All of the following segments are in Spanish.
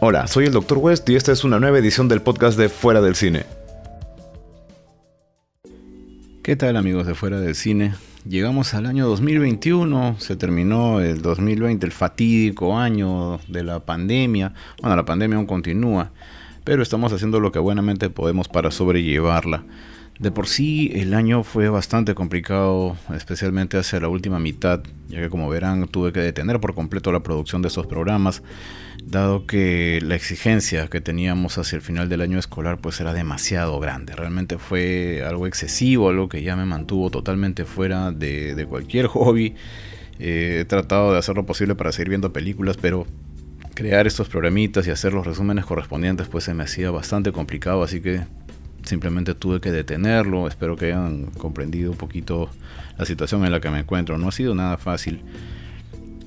Hola, soy el Dr. West y esta es una nueva edición del podcast de Fuera del Cine. ¿Qué tal amigos de Fuera del Cine? Llegamos al año 2021, se terminó el 2020, el fatídico año de la pandemia. Bueno, la pandemia aún continúa, pero estamos haciendo lo que buenamente podemos para sobrellevarla. De por sí el año fue bastante complicado, especialmente hacia la última mitad, ya que como verán tuve que detener por completo la producción de estos programas, dado que la exigencia que teníamos hacia el final del año escolar pues era demasiado grande. Realmente fue algo excesivo, algo que ya me mantuvo totalmente fuera de, cualquier hobby. Eh, he tratado de hacer lo posible para seguir viendo películas, pero crear estos programitas y hacer los resúmenes correspondientes pues se me hacía bastante complicado, así que simplemente tuve que detenerlo. Espero que hayan comprendido un poquito la situación en la que me encuentro. No ha sido nada fácil.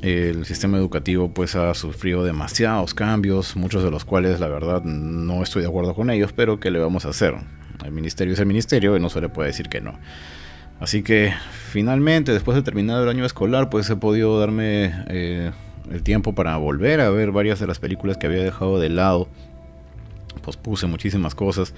El sistema educativo pues ha sufrido demasiados cambios, muchos de los cuales la verdad no estoy de acuerdo con ellos, pero ¿qué le vamos a hacer? El ministerio es el ministerio y no se le puede decir que no. Así que finalmente, después de terminar el año escolar, pues he podido darme eh, el tiempo para volver a ver varias de las películas que había dejado de lado. Pospuse muchísimas cosas.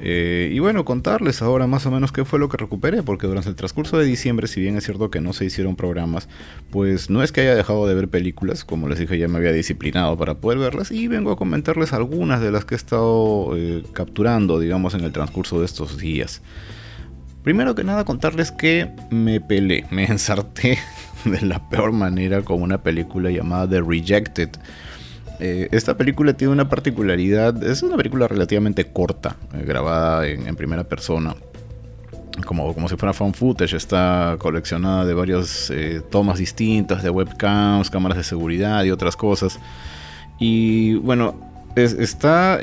Eh, y bueno, contarles ahora más o menos qué fue lo que recuperé, porque durante el transcurso de diciembre, si bien es cierto que no se hicieron programas, pues no es que haya dejado de ver películas, como les dije ya me había disciplinado para poder verlas, y vengo a comentarles algunas de las que he estado eh, capturando, digamos, en el transcurso de estos días. Primero que nada contarles que me pelé, me ensarté de la peor manera con una película llamada The Rejected eh, esta película tiene una particularidad, es una película relativamente corta, eh, grabada en, primera persona. Como, como si fuera fan footage, está coleccionada de varias eh, tomas distintas, de webcams, cámaras de seguridad y otras cosas. Y bueno, está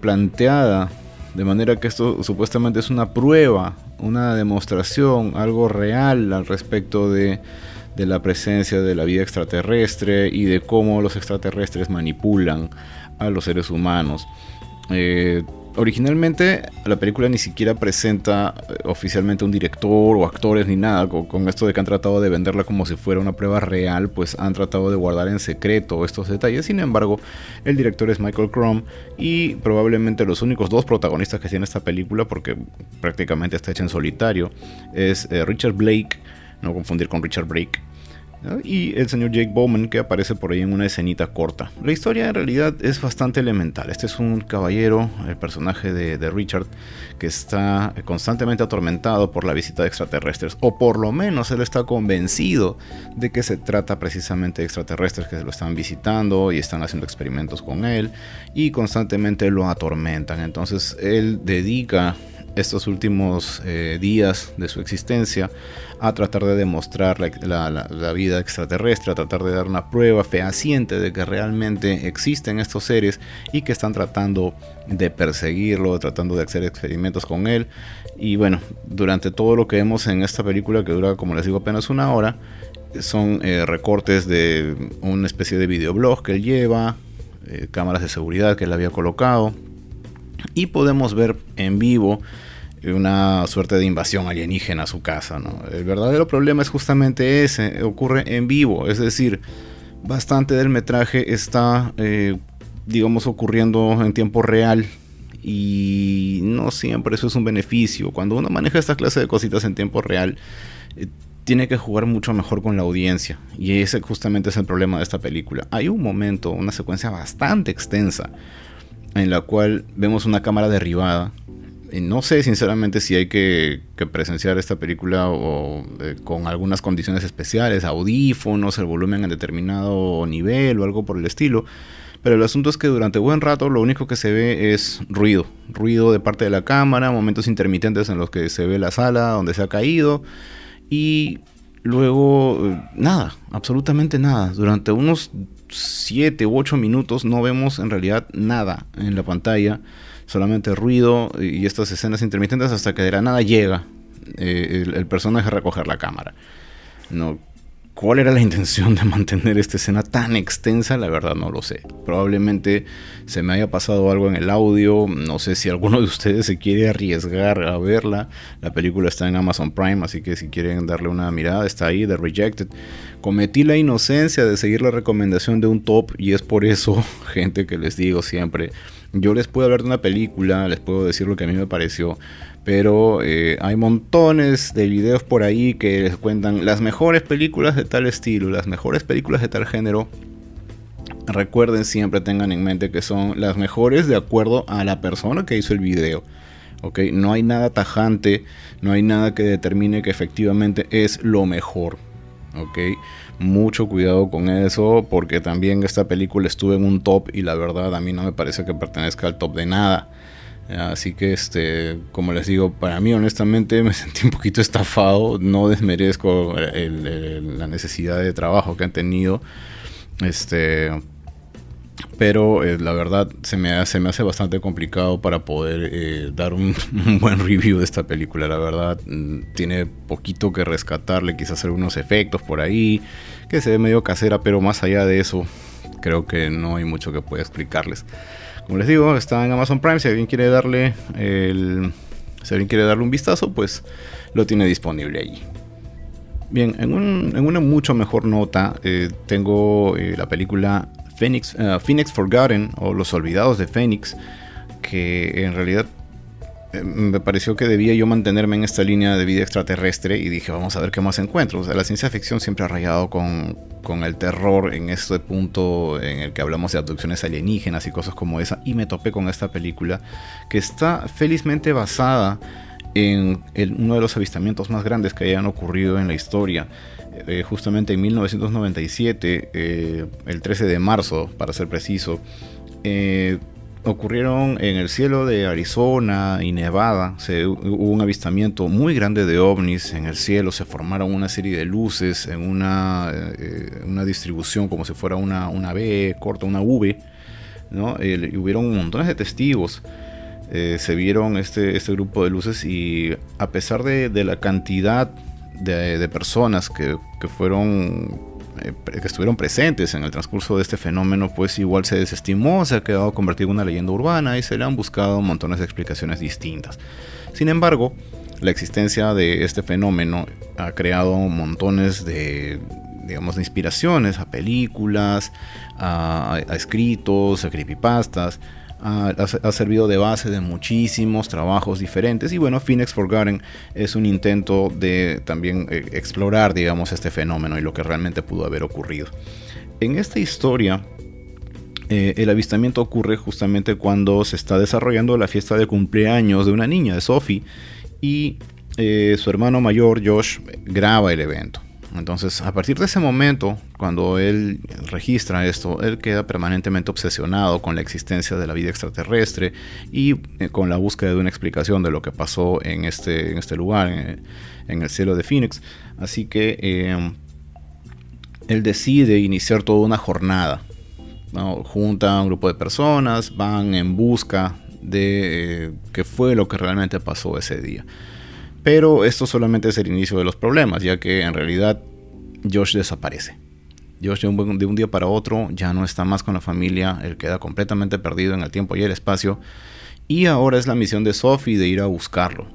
planteada de manera que esto supuestamente es una prueba, una demostración, algo real al respecto de de la presencia de la vida extraterrestre y de cómo los extraterrestres manipulan a los seres humanos. Eh, originalmente la película ni siquiera presenta eh, oficialmente un director o actores ni nada. Con, esto de que han tratado de venderla como si fuera una prueba real, pues han tratado de guardar en secreto estos detalles. Sin embargo, el director es Michael Crumb y probablemente los únicos dos protagonistas que tiene esta película, porque prácticamente está hecha en solitario, es eh, Richard Blake no confundir con Richard Brake. Y el señor Jake Bowman que aparece por ahí en una escenita corta. La historia en realidad es bastante elemental. Este es un caballero, el personaje de, Richard, que está constantemente atormentado por la visita de extraterrestres. O por lo menos él está convencido de que se trata precisamente de extraterrestres que se lo están visitando y están haciendo experimentos con él. Y constantemente lo atormentan. Entonces él dedica estos últimos eh, días de su existencia a tratar de demostrar la, vida extraterrestre, a tratar de dar una prueba fehaciente de que realmente existen estos seres y que están tratando de perseguirlo, tratando de hacer experimentos con él. Y bueno, durante todo lo que vemos en esta película, que dura como les digo apenas una hora, son eh, recortes de una especie de videoblog que él lleva, eh, cámaras de seguridad que él había colocado, y podemos ver en vivo una suerte de invasión alienígena a su casa. El verdadero problema es justamente ese, ocurre en vivo, es decir, bastante del metraje está, eh, digamos, ocurriendo en tiempo real y no siempre eso es un beneficio. Cuando uno maneja esta clase de cositas en tiempo real, eh, tiene que jugar mucho mejor con la audiencia. Y ese justamente es el problema de esta película. Hay un momento, una secuencia bastante extensa, en la cual vemos una cámara derribada no sé sinceramente si hay que, presenciar esta película o, eh, con algunas condiciones especiales, audífonos, el volumen en determinado nivel o algo por el estilo. Pero el asunto es que durante buen rato lo único que se ve es ruido. Ruido de parte de la cámara, momentos intermitentes en los que se ve la sala donde se ha caído. Y luego eh, nada, absolutamente nada. Durante unos 7 u 8 minutos no vemos en realidad nada en la pantalla solamente ruido y estas escenas intermitentes hasta que de la nada llega eh, el, personaje a recoger la cámara. No, ¿Cuál era la intención de mantener esta escena tan extensa? La verdad no lo sé. Probablemente se me haya pasado algo en el audio. No sé si alguno de ustedes se quiere arriesgar a verla. La película está en Amazon Prime, así que si quieren darle una mirada, está ahí, The Rejected. Cometí la inocencia de seguir la recomendación de un top y es por eso, gente, que les digo siempre. Yo les puedo hablar de una película, les puedo decir lo que a mí me pareció, pero eh, hay montones de videos por ahí que les cuentan las mejores películas de tal estilo, las mejores películas de tal género. Recuerden siempre, tengan en mente que son las mejores de acuerdo a la persona que hizo el video. ¿ok? No hay nada tajante, no hay nada que determine que efectivamente es lo mejor. ¿ok? Mucho cuidado con eso porque también esta película estuvo en un top y la verdad a mí no me parece que pertenezca al top de nada. Así que, este, como les digo, para mí honestamente me sentí un poquito estafado. No desmerezco la necesidad de trabajo que han tenido. Este, pero eh, la verdad se me, hace, me hace bastante complicado para poder eh, dar un, buen review de esta película. La verdad mm, tiene poquito que rescatarle, quizás algunos efectos por ahí, que se ve medio casera, pero más allá de eso creo que no hay mucho que pueda explicarles. Como les digo, está en Amazon Prime. Si alguien quiere darle el, si alguien quiere darle un vistazo, pues lo tiene disponible allí. Bien, en, una mucho mejor nota, eh, tengo eh, la película Phoenix, uh, Phoenix Forgotten o Los Olvidados de Phoenix, que en realidad me pareció que debía yo mantenerme en esta línea de vida extraterrestre y dije, vamos a ver qué más encuentro. O sea, la ciencia ficción siempre ha rayado con, con el terror en este punto en el que hablamos de abducciones alienígenas y cosas como esa. Y me topé con esta película que está felizmente basada en uno de los avistamientos más grandes que hayan ocurrido en la historia. Eh, justamente en 1997, eh, el 13 de marzo, para ser preciso, eh, ocurrieron en el cielo de Arizona y Nevada. Se, hubo un avistamiento muy grande de ovnis en el cielo. Se formaron una serie de luces en una, eh, una distribución como si fuera una, una B corta, una V. ¿no? y hubieron montones de testigos. Eh, se vieron este, este grupo de luces y a pesar de, de la cantidad de, de personas que, que fueron eh, que estuvieron presentes en el transcurso de este fenómeno, pues igual se desestimó, se ha quedado convertido en una leyenda urbana y se le han buscado montones de explicaciones distintas. Sin embargo, la existencia de este fenómeno ha creado montones de digamos de inspiraciones a películas, a, a escritos, a creepypastas, ha, servido de base de muchísimos trabajos diferentes y bueno, Phoenix Forgotten es un intento de también eh, explorar, digamos, este fenómeno y lo que realmente pudo haber ocurrido. En esta historia, eh, el avistamiento ocurre justamente cuando se está desarrollando la fiesta de cumpleaños de una niña, de Sophie, y eh, su hermano mayor, Josh, graba el evento. Entonces, a partir de ese momento, cuando él registra esto, él queda permanentemente obsesionado con la existencia de la vida extraterrestre y eh, con la búsqueda de una explicación de lo que pasó en este, en este lugar, en, el cielo de Phoenix. Así que em, él decide iniciar toda una jornada. Junta a un grupo de personas, van en busca de eh, qué fue lo que realmente pasó ese día. Pero esto solamente es el inicio de los problemas, ya que en realidad Josh desaparece. Josh de un, día para otro ya no está más con la familia, él queda completamente perdido en el tiempo y el espacio. Y ahora es la misión de Sophie de ir a buscarlo.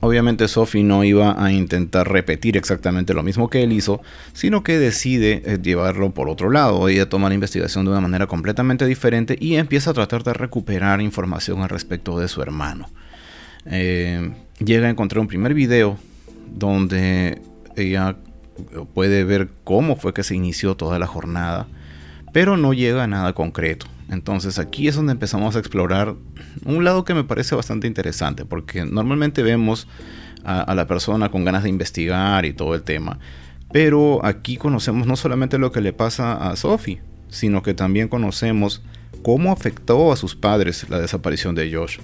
Obviamente Sophie no iba a intentar repetir exactamente lo mismo que él hizo, sino que decide eh, llevarlo por otro lado. Ella toma la investigación de una manera completamente diferente y empieza a tratar de recuperar información al respecto de su hermano. Eh, llega a encontrar un primer video donde ella puede ver cómo fue que se inició toda la jornada, pero no llega a nada concreto. Entonces aquí es donde empezamos a explorar un lado que me parece bastante interesante, porque normalmente vemos a, la persona con ganas de investigar y todo el tema, pero aquí conocemos no solamente lo que le pasa a Sophie, sino que también conocemos cómo afectó a sus padres la desaparición de Josh.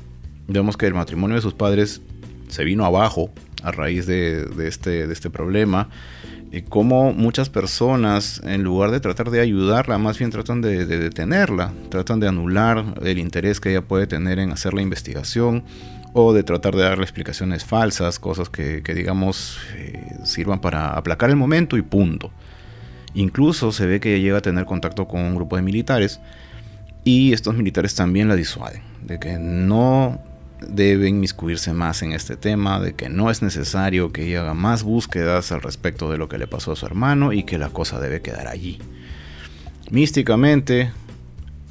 Vemos que el matrimonio de sus padres se vino abajo a raíz de, este, este problema. Y cómo muchas personas, en lugar de tratar de ayudarla, más bien tratan de, detenerla, tratan de anular el interés que ella puede tener en hacer la investigación o de tratar de darle explicaciones falsas, cosas que, digamos eh, sirvan para aplacar el momento y punto. Incluso se ve que llega a tener contacto con un grupo de militares y estos militares también la disuaden, de que no debe inmiscuirse más en este tema, de que no es necesario que ella haga más búsquedas al respecto de lo que le pasó a su hermano y que la cosa debe quedar allí. Místicamente,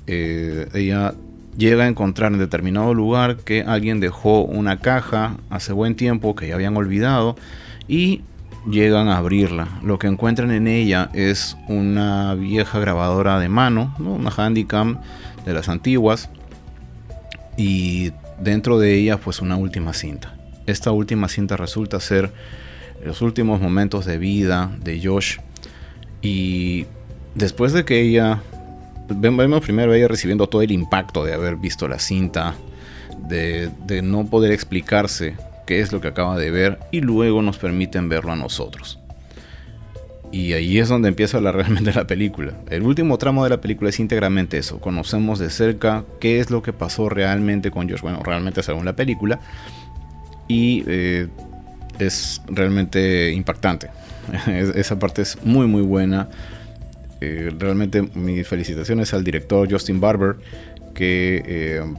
eh, ella llega a encontrar en determinado lugar que alguien dejó una caja hace buen tiempo que ya habían olvidado y llegan a abrirla. Lo que encuentran en ella es una vieja grabadora de mano, una Handycam de las antiguas y dentro de ella pues una última cinta. Esta última cinta resulta ser los últimos momentos de vida de Josh y después de que ella vemos primero ella recibiendo todo el impacto de haber visto la cinta, de, no poder explicarse qué es lo que acaba de ver y luego nos permiten verlo a nosotros. Y ahí es donde empieza la, realmente la película. El último tramo de la película es íntegramente eso. Conocemos de cerca qué es lo que pasó realmente con Josh. Bueno, realmente según la película. Y eh, es realmente impactante. Esa parte es muy muy buena. Eh, realmente mis felicitaciones al director Justin Barber, que eh,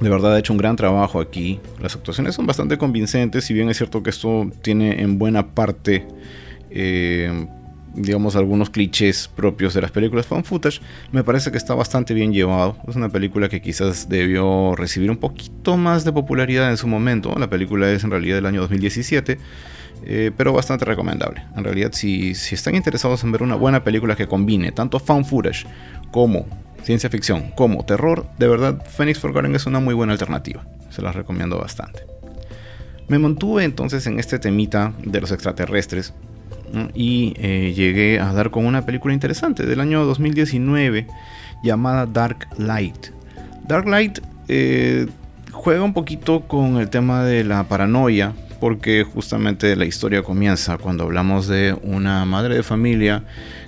de verdad ha hecho un gran trabajo aquí. Las actuaciones son bastante convincentes, si bien es cierto que esto tiene en buena parte, eh, digamos, algunos clichés propios de las películas fan footage, me parece que está bastante bien llevado. Es una película que quizás debió recibir un poquito más de popularidad en su momento. La película es en realidad del año 2017 eh, pero bastante recomendable. En realidad, si, si, están interesados en ver una buena película que combine tanto fan footage como ciencia ficción, como terror, de verdad, Phoenix Forgotten es una muy buena alternativa. Se las recomiendo bastante. Me mantuve entonces en este temita de los extraterrestres y eh, llegué a dar con una película interesante del año 2019 llamada Dark Light. Dark Light eh, juega un poquito con el tema de la paranoia, porque justamente la historia comienza cuando hablamos de una madre de familia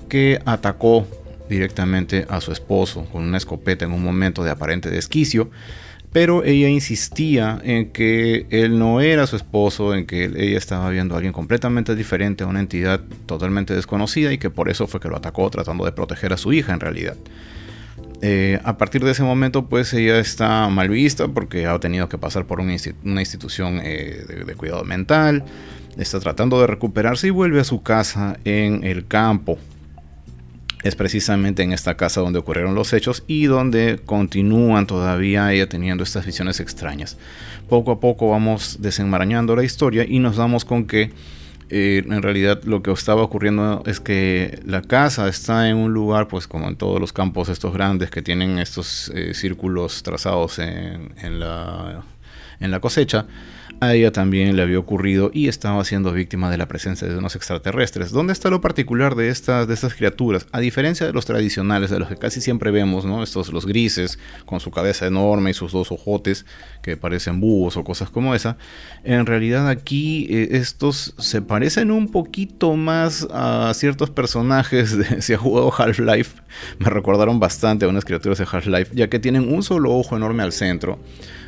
que atacó directamente a su esposo con una escopeta en un momento de aparente desquicio, pero ella insistía en que él no era su esposo, en que ella estaba viendo a alguien completamente diferente, a una entidad totalmente desconocida y que por eso fue que lo atacó tratando de proteger a su hija en realidad. Eh, a partir de ese momento, pues ella está mal vista porque ha tenido que pasar por una, institución eh, de, cuidado mental, está tratando de recuperarse y vuelve a su casa en el campo. Es precisamente en esta casa donde ocurrieron los hechos y donde continúan todavía ella teniendo estas visiones extrañas. Poco a poco vamos desenmarañando la historia y nos damos con que eh, en realidad lo que estaba ocurriendo es que la casa está en un lugar, pues como en todos los campos estos grandes que tienen estos eh, círculos trazados en, la, en la cosecha, a ella también le había ocurrido y estaba siendo víctima de la presencia de unos extraterrestres. ¿Dónde está lo particular de estas, de estas criaturas? A diferencia de los tradicionales, de los que casi siempre vemos, ¿no? Estos, los grises, con su cabeza enorme y sus dos ojotes que parecen búhos o cosas como esa. En realidad aquí eh, estos se parecen un poquito más a ciertos personajes de, si ha jugado Half-Life. Me recordaron bastante a unas criaturas de Half-Life, ya que tienen un solo ojo enorme al centro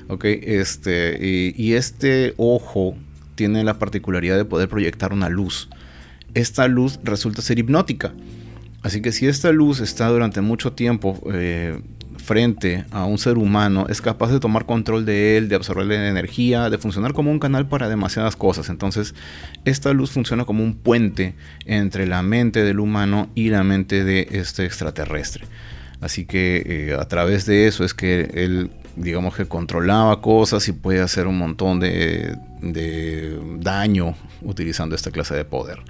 Ok, este, y, este ojo tiene la particularidad de poder proyectar una luz. Esta luz resulta ser hipnótica. Así que si esta luz está durante mucho tiempo eh, frente a un ser humano, es capaz de tomar control de él, de absorberle energía, de funcionar como un canal para demasiadas cosas. Entonces, esta luz funciona como un puente entre la mente del humano y la mente de este extraterrestre. Así que eh, a través de eso es que él digamos que controlaba cosas y puede hacer un montón de, daño utilizando esta clase de poder.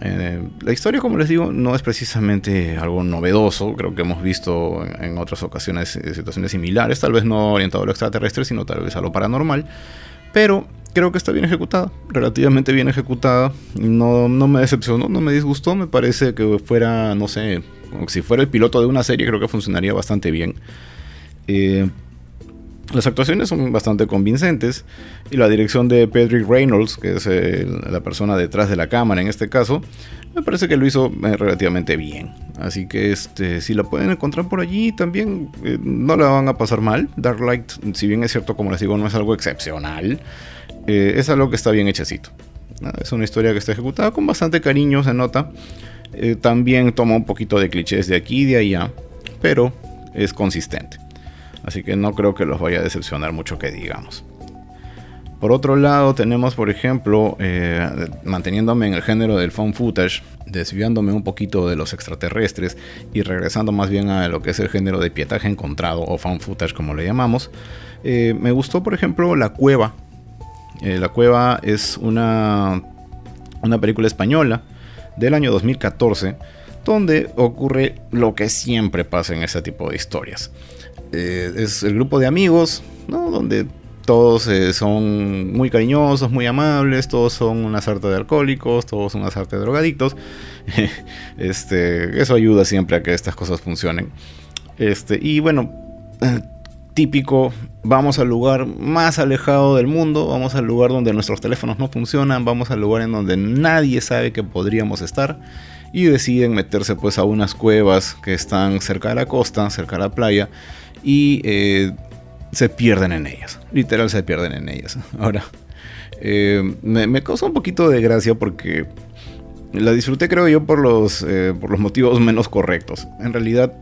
Eh, la historia, como les digo, no es precisamente algo novedoso. Creo que hemos visto en, otras ocasiones eh, situaciones similares, tal vez no orientado a lo extraterrestre, sino tal vez a lo paranormal. Pero creo que está bien ejecutada, relativamente bien ejecutada. No, no me decepcionó, no me disgustó. Me parece que fuera, no sé, si fuera el piloto de una serie, creo que funcionaría bastante bien. Eh, las actuaciones son bastante convincentes y la dirección de Pedrick Reynolds, que es la persona detrás de la cámara en este caso, me parece que lo hizo eh, relativamente bien. Así que este, si la pueden encontrar por allí también eh, no la van a pasar mal. Dark Light, si bien es cierto, como les digo, no es algo excepcional, eh, es algo que está bien hechecito. Es una historia que está ejecutada con bastante cariño, se nota. También toma un poquito de clichés de aquí y de allá, pero es consistente. Así que no creo que los vaya a decepcionar mucho que digamos. Por otro lado, tenemos, por ejemplo, eh, manteniéndome en el género del found footage, desviándome un poquito de los extraterrestres y regresando más bien a lo que es el género de pietaje encontrado o found footage, como le llamamos. Eh, me gustó, por ejemplo, La Cueva. Eh, la Cueva es una, una película española del año 2014 donde ocurre lo que siempre pasa en ese tipo de historias. Es el grupo de amigos, ¿no? Donde todos eh, son muy cariñosos, muy amables, todos son una sarta de alcohólicos, todos son una sarta de drogadictos. este, eso ayuda siempre a que estas cosas funcionen. Este, y bueno, eh, típico, vamos al lugar más alejado del mundo, vamos al lugar donde nuestros teléfonos no funcionan, vamos al lugar en donde nadie sabe que podríamos estar y deciden meterse pues a unas cuevas que están cerca de la costa, cerca de la playa y eh, se pierden en ellas. Literal se pierden en ellas. Ahora, eh, me, causa un poquito de gracia porque la disfruté creo yo por los, eh, por los motivos menos correctos. En realidad,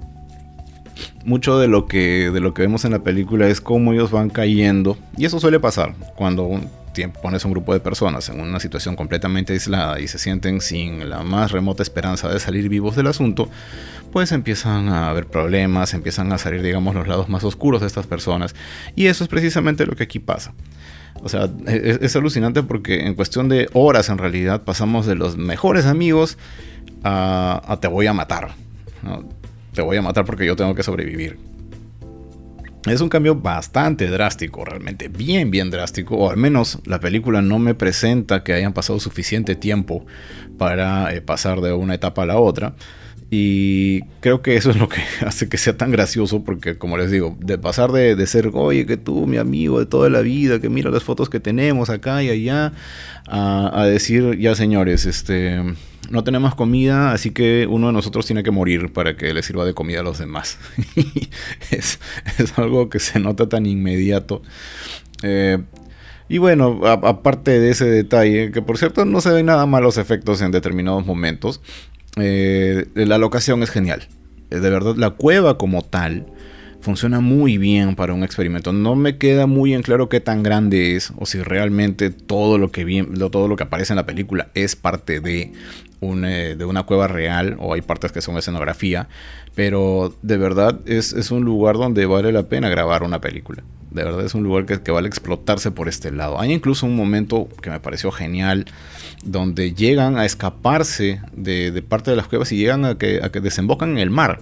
mucho de lo, que, de lo que vemos en la película es cómo ellos van cayendo. Y eso suele pasar cuando pones un grupo de personas en una situación completamente aislada y se sienten sin la más remota esperanza de salir vivos del asunto pues empiezan a haber problemas, empiezan a salir, digamos, los lados más oscuros de estas personas. Y eso es precisamente lo que aquí pasa. O sea, es, alucinante porque en cuestión de horas en realidad pasamos de los mejores amigos a, te voy a matar. Te voy a matar porque yo tengo que sobrevivir. Es un cambio bastante drástico, realmente bien, bien drástico, o al menos la película no me presenta que hayan pasado suficiente tiempo para eh, pasar de una etapa a la otra. Y creo que eso es lo que hace que sea tan gracioso, porque como les digo, de pasar de, ser, oye, que tú, mi amigo de toda la vida, que mira las fotos que tenemos acá y allá, a, decir, ya señores, este, no tenemos comida, así que uno de nosotros tiene que morir para que le sirva de comida a los demás. es, algo que se nota tan inmediato. Eh, y bueno, aparte de ese detalle, que por cierto no se ven nada malos efectos en determinados momentos, eh, la locación es genial. Eh, de verdad, la cueva como tal funciona muy bien para un experimento. No me queda muy en claro qué tan grande es o si realmente todo lo que, todo lo que aparece en la película es parte de, eh, de una cueva real o hay partes que son escenografía. Pero de verdad es, un lugar donde vale la pena grabar una película. De verdad es un lugar que, que vale explotarse por este lado. Hay incluso un momento que me pareció genial donde llegan a escaparse de, parte de las cuevas y llegan a que, a que desembocan en el mar.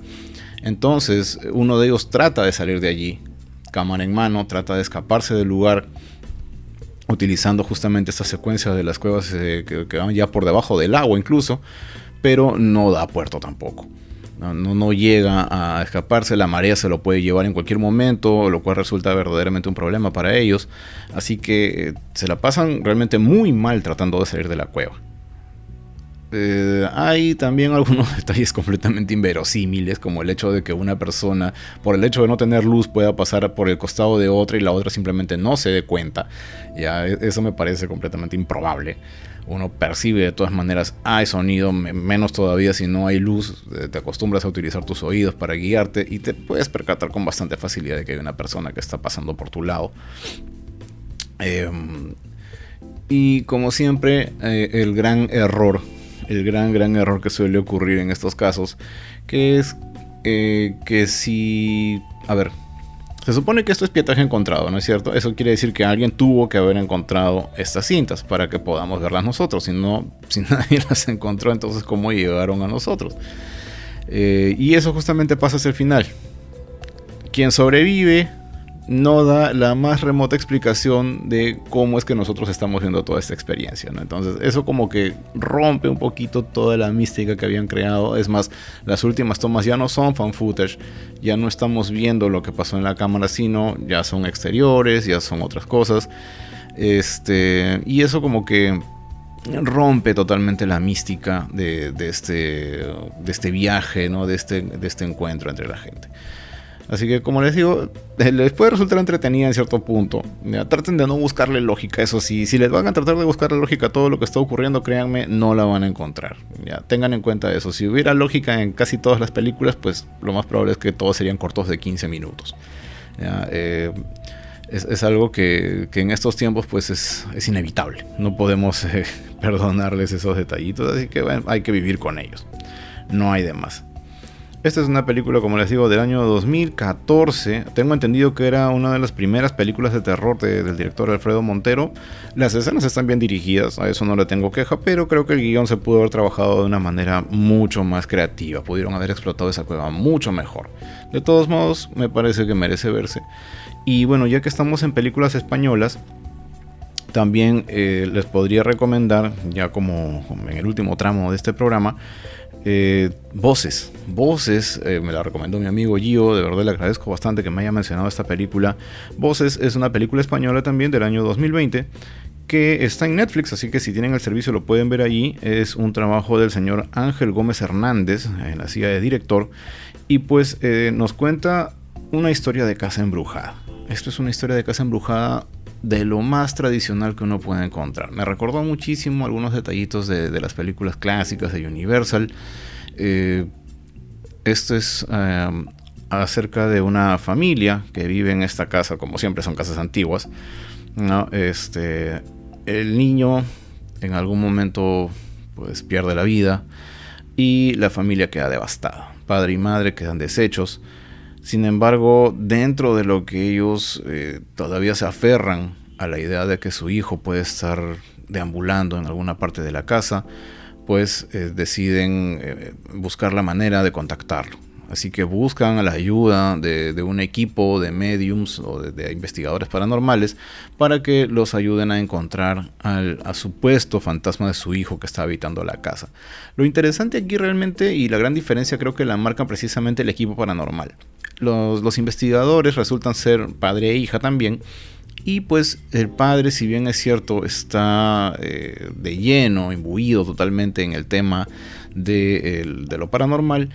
Entonces uno de ellos trata de salir de allí, cámara en mano, trata de escaparse del lugar utilizando justamente esta secuencia de las cuevas eh, que, van ya por debajo del agua incluso, pero no da puerto tampoco. No, llega a escaparse, la marea se lo puede llevar en cualquier momento, lo cual resulta verdaderamente un problema para ellos. Así que eh, se la pasan realmente muy mal tratando de salir de la cueva. Eh, hay también algunos detalles completamente inverosímiles, como el hecho de que una persona, por el hecho de no tener luz, pueda pasar por el costado de otra y la otra simplemente no se dé cuenta. Ya, e, eso me parece completamente improbable uno percibe de todas maneras, hay sonido, menos todavía si no hay luz, eh, te acostumbras a utilizar tus oídos para guiarte y te puedes percatar con bastante facilidad de que hay una persona que está pasando por tu lado. Em, y como siempre, eh, el gran error, el gran, gran error que suele ocurrir en estos casos, que es eh, que si, a ver, se supone que esto es pietaje encontrado, ¿no es cierto? Eso quiere decir que alguien tuvo que haber encontrado estas cintas para que podamos verlas nosotros. Si no, si nadie las encontró, entonces ¿cómo llegaron a nosotros? Eh, y eso justamente pasa hacia el final. Quien sobrevive no da la más remota explicación de cómo es que nosotros estamos viendo toda esta experiencia. Entonces eso como que rompe un poquito toda la mística que habían creado. Es más, las últimas tomas ya no son fan footage, ya no estamos viendo lo que pasó en la cámara, sino ya son exteriores, ya son otras cosas. Este, y eso como que rompe totalmente la mística de, este, de este viaje, ¿no? de, este, de este encuentro entre la gente. Así que como les digo, eh, les puede resultar entretenida en cierto punto. traten de no buscarle lógica, eso sí. Si les van a tratar de buscarle lógica a todo lo que está ocurriendo, créanme, no la van a encontrar. Tengan en cuenta eso. Si hubiera lógica en casi todas las películas, pues lo más probable es que todos serían cortos de 15 minutos. Eh, es, algo que, en estos tiempos pues es, inevitable. No podemos eh, perdonarles esos detallitos, así que bueno, hay que vivir con ellos. No hay de más. Esta es una película, como les digo, del año 2014. Tengo entendido que era una de las primeras películas de terror del director Alfredo Montero. Las escenas están bien dirigidas, a eso no le tengo queja, pero creo que el guion se pudo haber trabajado de una manera mucho más creativa. Pudieron haber explotado esa cueva mucho mejor. De todos modos, me parece que merece verse. Y bueno, ya que estamos en películas españolas, también eh, les podría recomendar, ya como en el último tramo de este programa, eh, Voces. Voces, eh, me la recomendó mi amigo Gio, de verdad le agradezco bastante que me haya mencionado esta película. Voces es una película española también del año 2020 que está en Netflix, así que si tienen el servicio lo pueden ver allí. Es un trabajo del señor Ángel Gómez Hernández en la silla de director y pues nos cuenta una historia de casa embrujada. Esto es una historia de casa embrujada de lo más tradicional que uno puede encontrar. Me recordó muchísimo algunos detallitos de, las películas clásicas de Universal. Eh, esto es em, acerca de una familia que vive en esta casa, como siempre son casas antiguas. Este, el niño en algún momento pues pierde la vida y la familia queda devastada. Padre y madre quedan deshechos sin embargo, dentro de lo que ellos eh, todavía se aferran a la idea de que su hijo puede estar deambulando en alguna parte de la casa, pues eh, deciden eh, buscar la manera de contactarlo. Así que buscan la ayuda de, un equipo de mediums o de, investigadores paranormales para que los ayuden a encontrar al supuesto fantasma de su hijo que está habitando la casa. Lo interesante aquí realmente y la gran diferencia creo que la marca precisamente el equipo paranormal. Los, investigadores resultan ser padre e hija también. Y pues el padre, si bien es cierto, está eh, de lleno, imbuido totalmente en el tema de, de lo paranormal,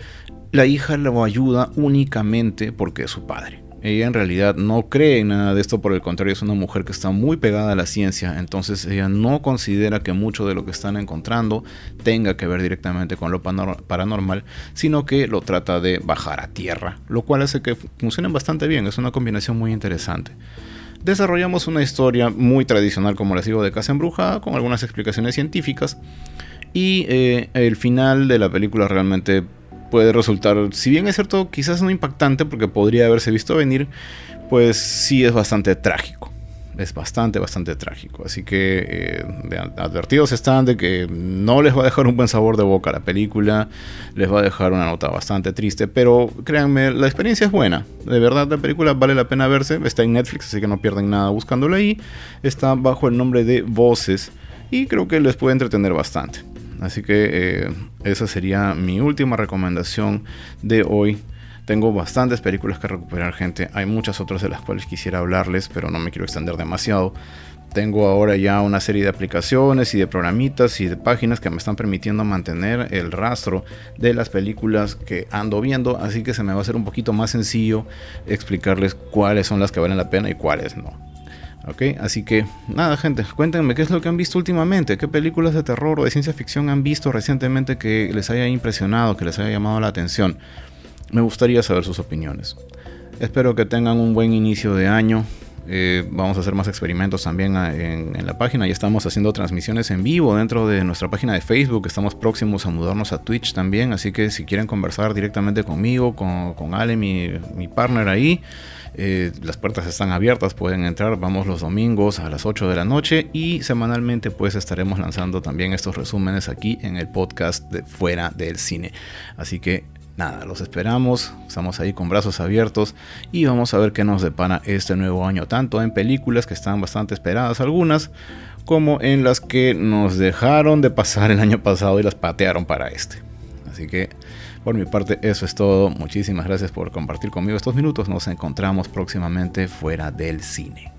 la hija lo ayuda únicamente porque es su padre. Ella en realidad no cree en nada de esto, por el contrario es una mujer que está muy pegada a la ciencia, entonces ella no considera que mucho de lo que están encontrando tenga que ver directamente con lo paranormal, sino que lo trata de bajar a tierra, lo cual hace que funcionen bastante bien, es una combinación muy interesante. Desarrollamos una historia muy tradicional, como les digo, de casa embrujada, con algunas explicaciones científicas, y eh, el final de la película realmente puede resultar, si bien es cierto, quizás no impactante porque podría haberse visto venir, pues sí es bastante trágico. Es bastante, bastante trágico. Así que eh, advertidos están de que no les va a dejar un buen sabor de boca la película, les va a dejar una nota bastante triste, pero créanme, la experiencia es buena. De verdad, la película vale la pena verse. Está en Netflix, así que no pierden nada buscándola ahí. Está bajo el nombre de Voces y creo que les puede entretener bastante. Así que eh, esa sería mi última recomendación de hoy. Tengo bastantes películas que recuperar, gente. Hay muchas otras de las cuales quisiera hablarles, pero no me quiero extender demasiado. Tengo ahora ya una serie de aplicaciones y de programitas y de páginas que me están permitiendo mantener el rastro de las películas que ando viendo, así que se me va a hacer un poquito más sencillo explicarles cuáles son las que valen la pena y cuáles no. ¿Ok? Así que nada, gente, cuéntenme qué es lo que han visto últimamente, qué películas de terror o de ciencia ficción han visto recientemente que les haya impresionado, que les haya llamado la atención. Me gustaría saber sus opiniones. Espero que tengan un buen inicio de año. Eh, vamos a hacer más experimentos también ah, en, la página. Ya estamos haciendo transmisiones en vivo dentro de nuestra página de Facebook. Estamos próximos a mudarnos a Twitch también. Así que si quieren conversar directamente conmigo, con, con Ale, mi, mi partner ahí eh, las puertas están abiertas, pueden entrar, vamos los domingos a las 8 de la noche y semanalmente pues estaremos lanzando también estos resúmenes aquí en el podcast de Fuera del Cine. Así que nada, los esperamos, estamos ahí con brazos abiertos y vamos a ver qué nos depara este nuevo año, tanto en películas que están bastante esperadas algunas, como en las que nos dejaron de pasar el año pasado y las patearon para este. Así que por mi parte, eso es todo. Muchísimas gracias por compartir conmigo estos minutos. Nos encontramos próximamente fuera del cine.